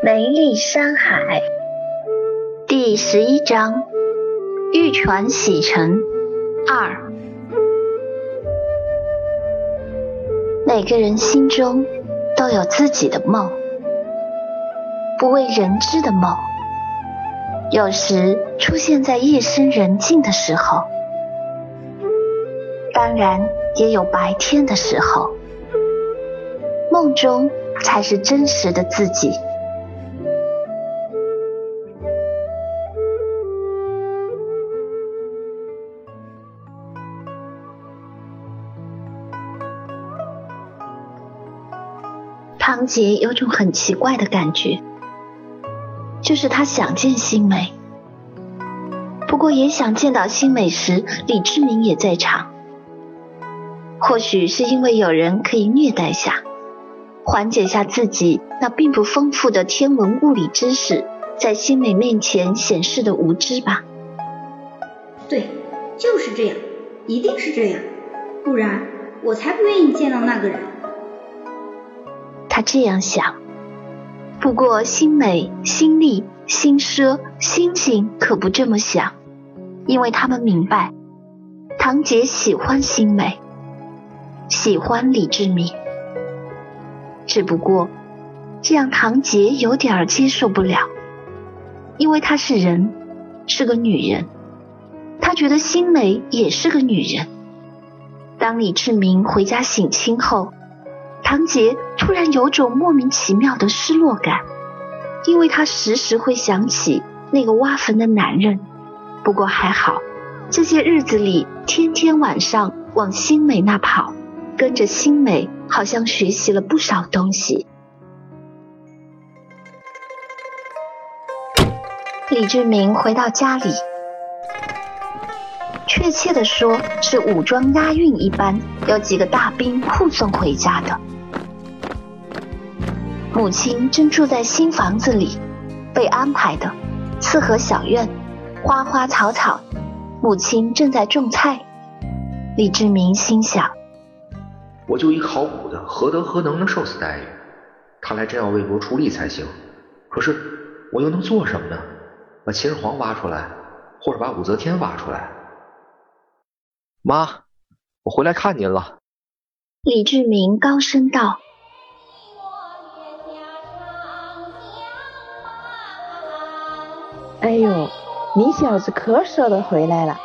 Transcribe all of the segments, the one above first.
梅丽山海第十一章：玉船洗尘二。每个人心中都有自己的梦，不为人知的梦，有时出现在夜深人静的时候，当然也有白天的时候。梦中才是真实的自己。唐杰有种很奇怪的感觉，就是他想见新美，不过也想见到新美时，李志明也在场。或许是因为有人可以虐待下。缓解下自己那并不丰富的天文物理知识，在新美面前显示的无知吧。对，就是这样，一定是这样，不然我才不愿意见到那个人。这样想。不过新美、新丽、新奢、星星可不这么想，因为他们明白，唐杰喜欢新美，喜欢李志明。只不过，这样唐杰有点接受不了，因为她是人，是个女人。他觉得新美也是个女人。当李志明回家省亲后，唐杰突然有种莫名其妙的失落感，因为他时时会想起那个挖坟的男人。不过还好，这些日子里天天晚上往新美那跑，跟着新美。好像学习了不少东西。李志明回到家里，确切的说是武装押运一般，有几个大兵护送回家的。母亲正住在新房子里，被安排的四合小院，花花草草。母亲正在种菜。李志明心想。我就一考古的，何德何能的受此待遇？看来真要为国出力才行。可是我又能做什么呢？把秦始皇挖出来，或者把武则天挖出来？妈，我回来看您了。李志明高声道：“哎呦，你小子可舍得回来了？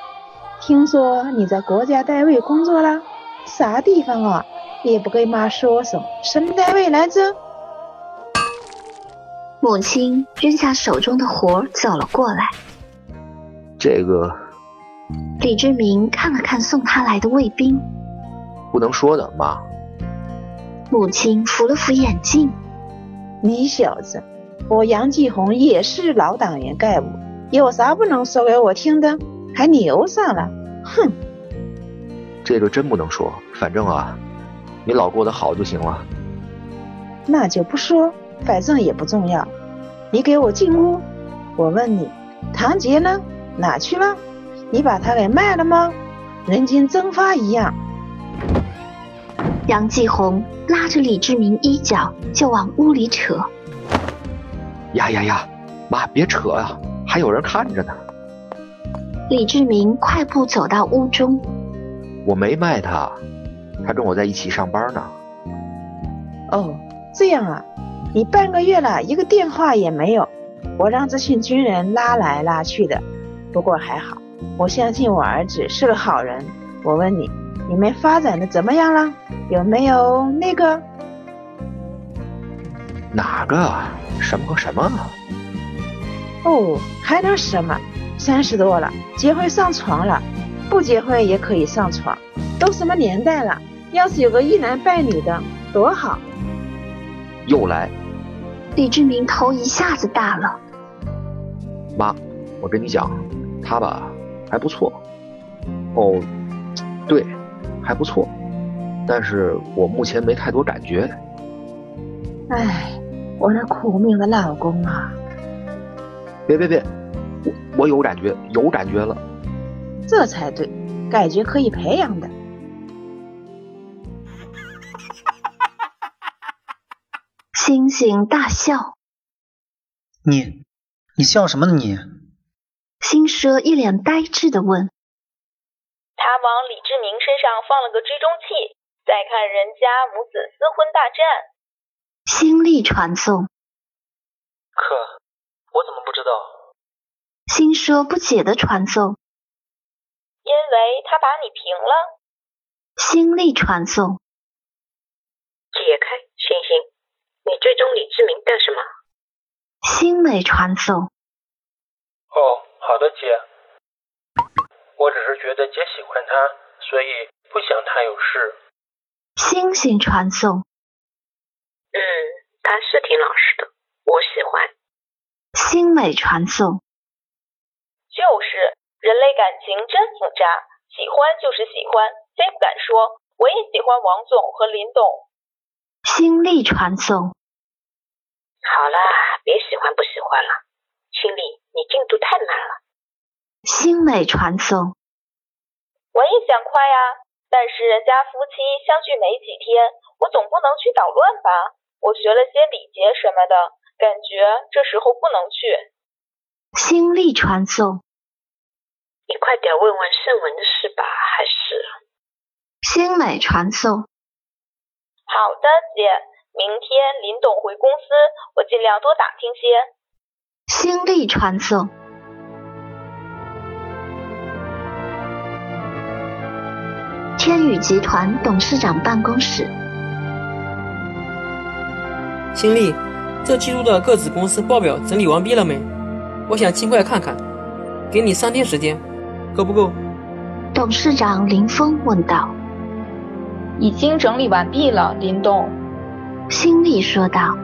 听说你在国家单位工作了？啥地方啊？”也不跟妈说说，什么单位来着？母亲扔下手中的活走了过来。这个，李志明看了看送他来的卫兵，不能说的，妈。母亲扶了扶眼镜。你小子，我杨继红也是老党员干部，有啥不能说给我听的？还牛上了？哼！这个真不能说，反正啊。你老过得好就行了，那就不说，反正也不重要。你给我进屋。我问你，唐杰呢？哪去了？你把他给卖了吗？人间蒸发一样。杨继红拉着李志明衣角就往屋里扯。呀呀呀！妈，别扯啊，还有人看着呢。李志明快步走到屋中。我没卖他。他跟我在一起上班呢。哦，这样啊，你半个月了一个电话也没有，我让这群军人拉来拉去的。不过还好，我相信我儿子是个好人。我问你，你们发展的怎么样了？有没有那个？哪个？什么和什么？哦，还能什么？三十多了，结婚上床了，不结婚也可以上床。都什么年代了？要是有个一男半女的，多好！又来，李志明头一下子大了。妈，我跟你讲，他吧还不错。哦，对，还不错，但是我目前没太多感觉。唉，我那苦命的老公啊！别别别，我我有感觉，有感觉了。这才对，感觉可以培养的。星星大笑。你，你笑什么呢？你？星奢一脸呆滞的问。他往李志明身上放了个追踪器，再看人家母子私婚大战。新力传送。可，我怎么不知道？心说不解的传送。因为他把你平了。心力传送。解开，星星，你追踪李志明干什么？星美传送。哦，好的，姐。我只是觉得姐喜欢他，所以不想他有事。星星传送。嗯，他是挺老实的，我喜欢。星美传送。就是，人类感情真复杂，喜欢就是喜欢，非不敢说。我也喜欢王总和林董。心力传送。好啦，别喜欢不喜欢了。心力，你进度太慢了。心美传送。我也想快呀，但是人家夫妻相聚没几天，我总不能去捣乱吧？我学了些礼节什么的，感觉这时候不能去。心力传送。你快点问问盛文的事吧，还是？心美传送。好的，姐。明天林董回公司，我尽量多打听些。心力传送。天宇集团董事长办公室。心力，这季度的各子公司报表整理完毕了没？我想尽快看看，给你三天时间，够不够？董事长林峰问道。已经整理完毕了，林董。新力说道。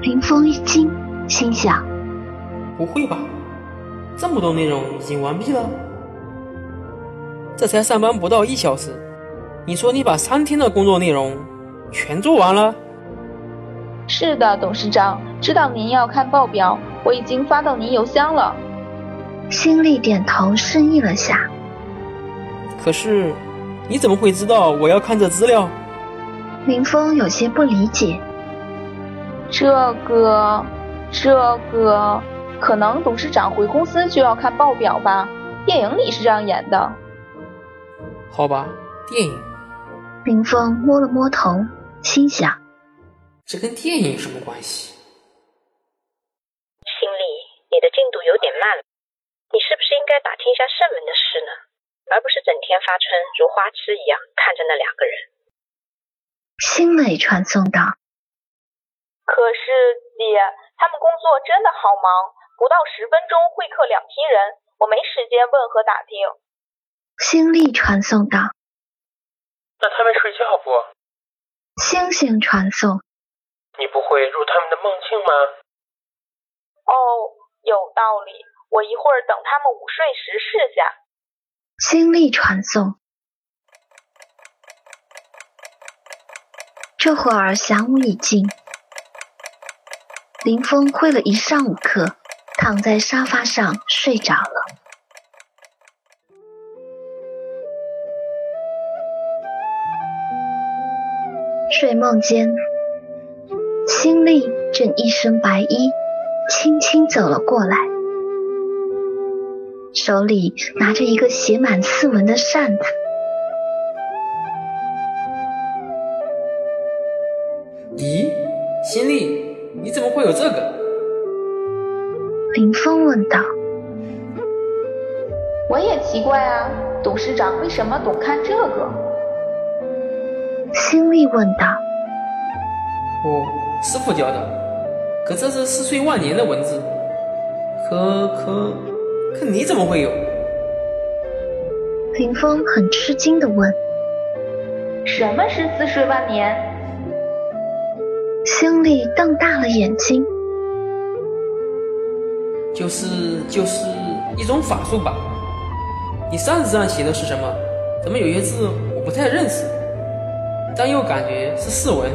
林峰一惊，心想：不会吧，这么多内容已经完毕了？这才上班不到一小时，你说你把三天的工作内容全做完了？是的，董事长，知道您要看报表，我已经发到您邮箱了。心里点头示意了下。可是。你怎么会知道我要看这资料？林峰有些不理解。这个，这个，可能董事长回公司就要看报表吧？电影里是这样演的。好吧，电影。林峰摸了摸头，心想：这跟电影有什么关系？心里，你的进度有点慢了，你是不是应该打听一下圣文的事呢？而不是整天发春如花痴一样看着那两个人。心美传送道：“可是姐，他们工作真的好忙，不到十分钟会客两批人，我没时间问和打听。”星力传送到：“那他们睡觉不？”星星传送：“你不会入他们的梦境吗？”哦，有道理，我一会儿等他们午睡时试下。心力传送。这会儿晌午已尽，林峰会了一上午课，躺在沙发上睡着了。睡梦间，心丽正一身白衣，轻轻走了过来。手里拿着一个写满刺纹的扇子。咦，心丽，你怎么会有这个？林峰问道。我也奇怪啊，董事长为什么总看这个？心丽问道。哦，师傅教的，可这是四岁万年的文字，可可。可你怎么会有？林峰很吃惊的问：“什么是似水万年？”心里瞪大了眼睛：“就是就是一种法术吧？你扇子上写的是什么？怎么有些字我不太认识，但又感觉是释文？”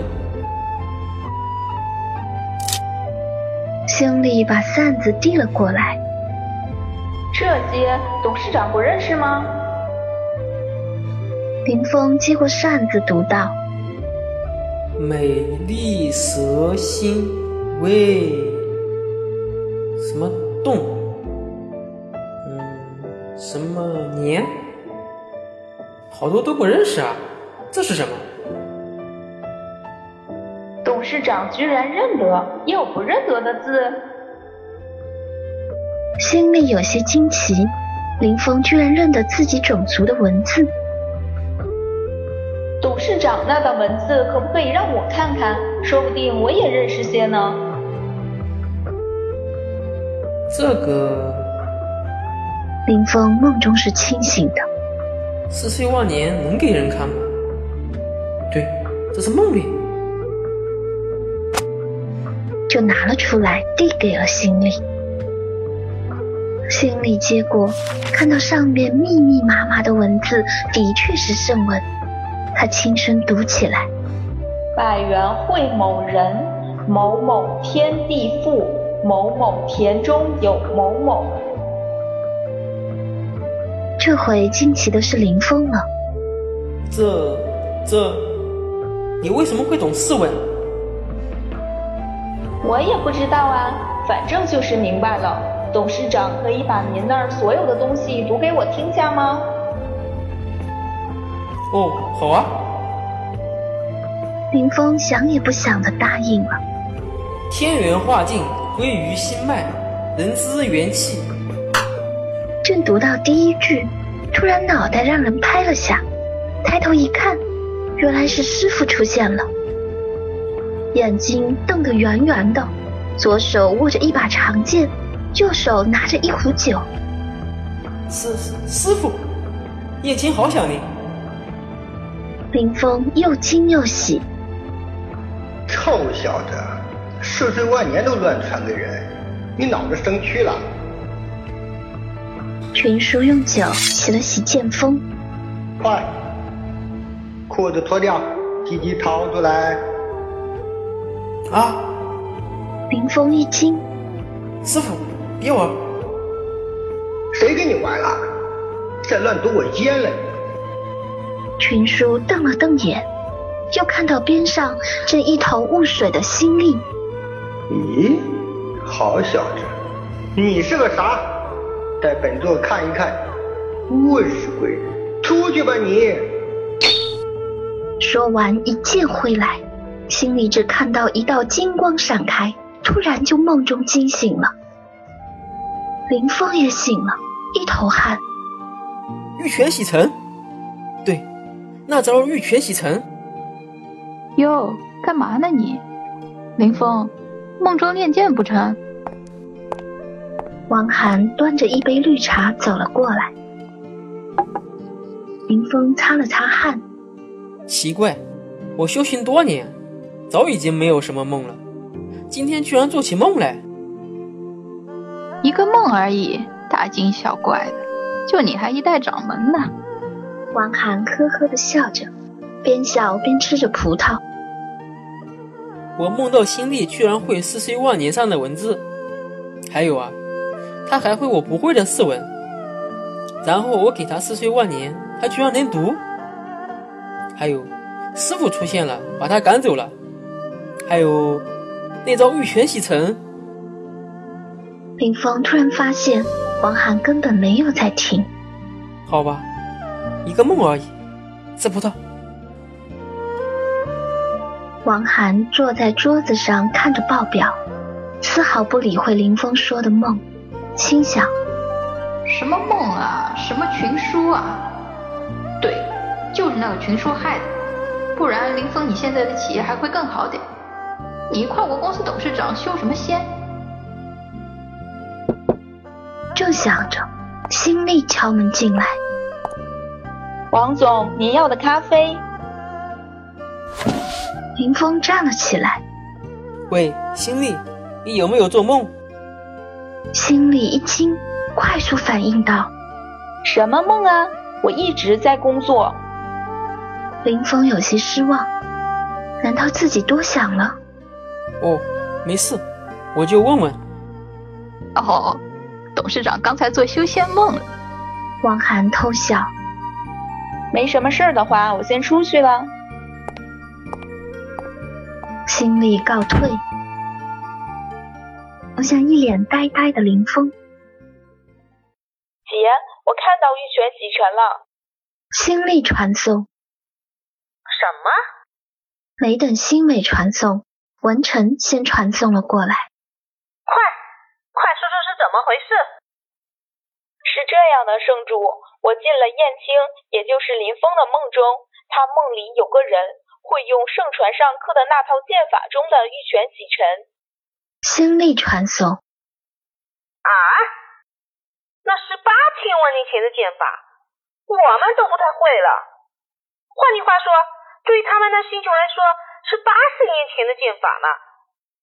心里把扇子递了过来。这些董事长不认识吗？林峰接过扇子，读道：“美丽蛇心，喂，什么洞？嗯，什么年？好多都不认识啊，这是什么？董事长居然认得，也有不认得的字。心里有些惊奇，林峰居然认得自己种族的文字。董事长那段文字可不可以让我看看？说不定我也认识些呢。这个，林峰梦中是清醒的。四岁万年能给人看吗？对，这是梦里。就拿了出来，递给了心里。心里接过，看到上面密密麻麻的文字，的确是圣文。他轻声读起来：“百元会某人，某某天地父，某某田中有某某。”这回惊奇的是林峰了。这这，你为什么会懂四文？我也不知道啊，反正就是明白了。董事长可以把您那儿所有的东西读给我听下吗？哦，好啊。林峰想也不想的答应了。天元化境归于心脉，人资元气。正读到第一句，突然脑袋让人拍了下，抬头一看，原来是师傅出现了，眼睛瞪得圆圆的，左手握着一把长剑。右手拿着一壶酒，师师傅，叶青好想你。林峰又惊又喜。臭小子，四岁万年都乱传给人，你脑子生蛆了？群叔用酒洗了洗剑锋，快，裤子脱掉，鸡鸡掏出来。啊！林峰一惊，师傅。别玩！谁跟你玩了？再乱堵我烟了！群叔瞪了瞪眼，又看到边上正一头雾水的心力。咦，好小子，你是个啥？带本座看一看。误死鬼，出去吧你！说完一剑挥来，心里只看到一道金光闪开，突然就梦中惊醒了。林峰也醒了，一头汗。玉泉洗尘，对，那招玉泉洗尘。哟，干嘛呢你？林峰，梦中练剑不成？汪涵端着一杯绿茶走了过来。林峰擦了擦汗，奇怪，我修行多年，早已经没有什么梦了，今天居然做起梦来。一个梦而已，大惊小怪的，就你还一代掌门呢。王涵呵呵的笑着，边笑边吃着葡萄。我梦到心力居然会四岁万年上的文字，还有啊，他还会我不会的四文。然后我给他四岁万年，他居然能读。还有，师傅出现了，把他赶走了。还有，那招玉泉洗尘。林峰突然发现，王涵根本没有在听。好吧，一个梦而已，吃葡萄。王涵坐在桌子上看着报表，丝毫不理会林峰说的梦，心想：什么梦啊，什么群书啊？对，就是那个群书害的，不然林峰你现在的企业还会更好点。你跨国公司董事长修什么仙？正想着，新力敲门进来。王总，您要的咖啡。林峰站了起来。喂，新力，你有没有做梦？心里一惊，快速反应道：“什么梦啊？我一直在工作。”林峰有些失望，难道自己多想了？哦，没事，我就问问。哦。董事长刚才做修仙梦了，汪涵偷笑。没什么事儿的话，我先出去了。心力告退。留下一脸呆呆的林峰。姐，我看到玉泉洗尘了。心力传送。什么？没等星美传送，文臣先传送了过来。快，快说说是怎么回事？是这样的，圣主，我进了燕青，也就是林峰的梦中，他梦里有个人会用圣传上刻的那套剑法中的玉泉洗尘。心力传送。啊？那是八千万年前的剑法，我们都不太会了。换句话说。对于他们的星球来说，是八十年前的剑法呢。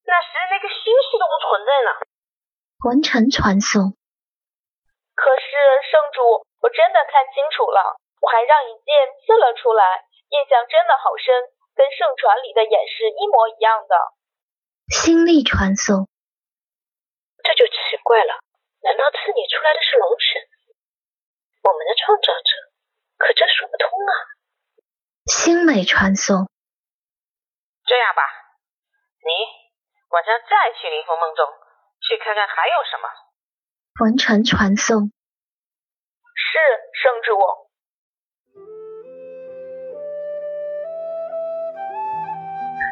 那时那个星系都不存在呢。文成传送。可是圣主，我真的看清楚了，我还让一剑刺了出来，印象真的好深，跟圣传里的演示一模一样的。心力传送。这就奇怪了，难道刺你出来的是龙神？我们的创造者？可这说不通啊。星美传送。这样吧，你晚上再去林峰梦中，去看看还有什么。完成传送。是圣主。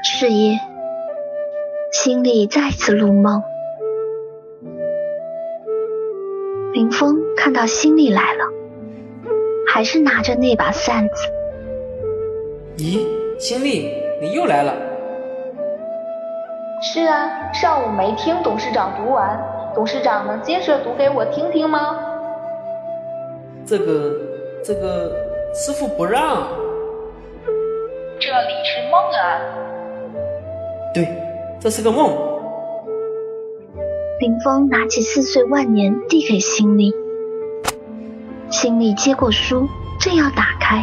是夜，心里再次入梦。林峰看到心里来了，还是拿着那把扇子。咦，心力，你又来了？是啊，上午没听董事长读完，董事长能接着读给我听听吗？这个，这个，师傅不让。这里是梦啊。对，这是个梦。林峰拿起四岁万年递给心里，心里接过书，正要打开，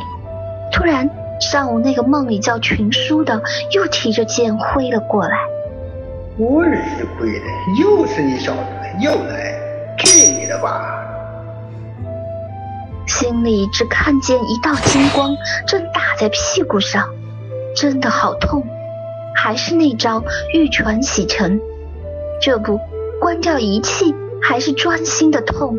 突然。上午那个梦里叫群书的又提着剑挥了过来。我日鬼的，又是你小子又来，去你的吧！心里只看见一道金光正打在屁股上，真的好痛。还是那招玉泉洗尘，这不关掉仪器，还是专心的痛。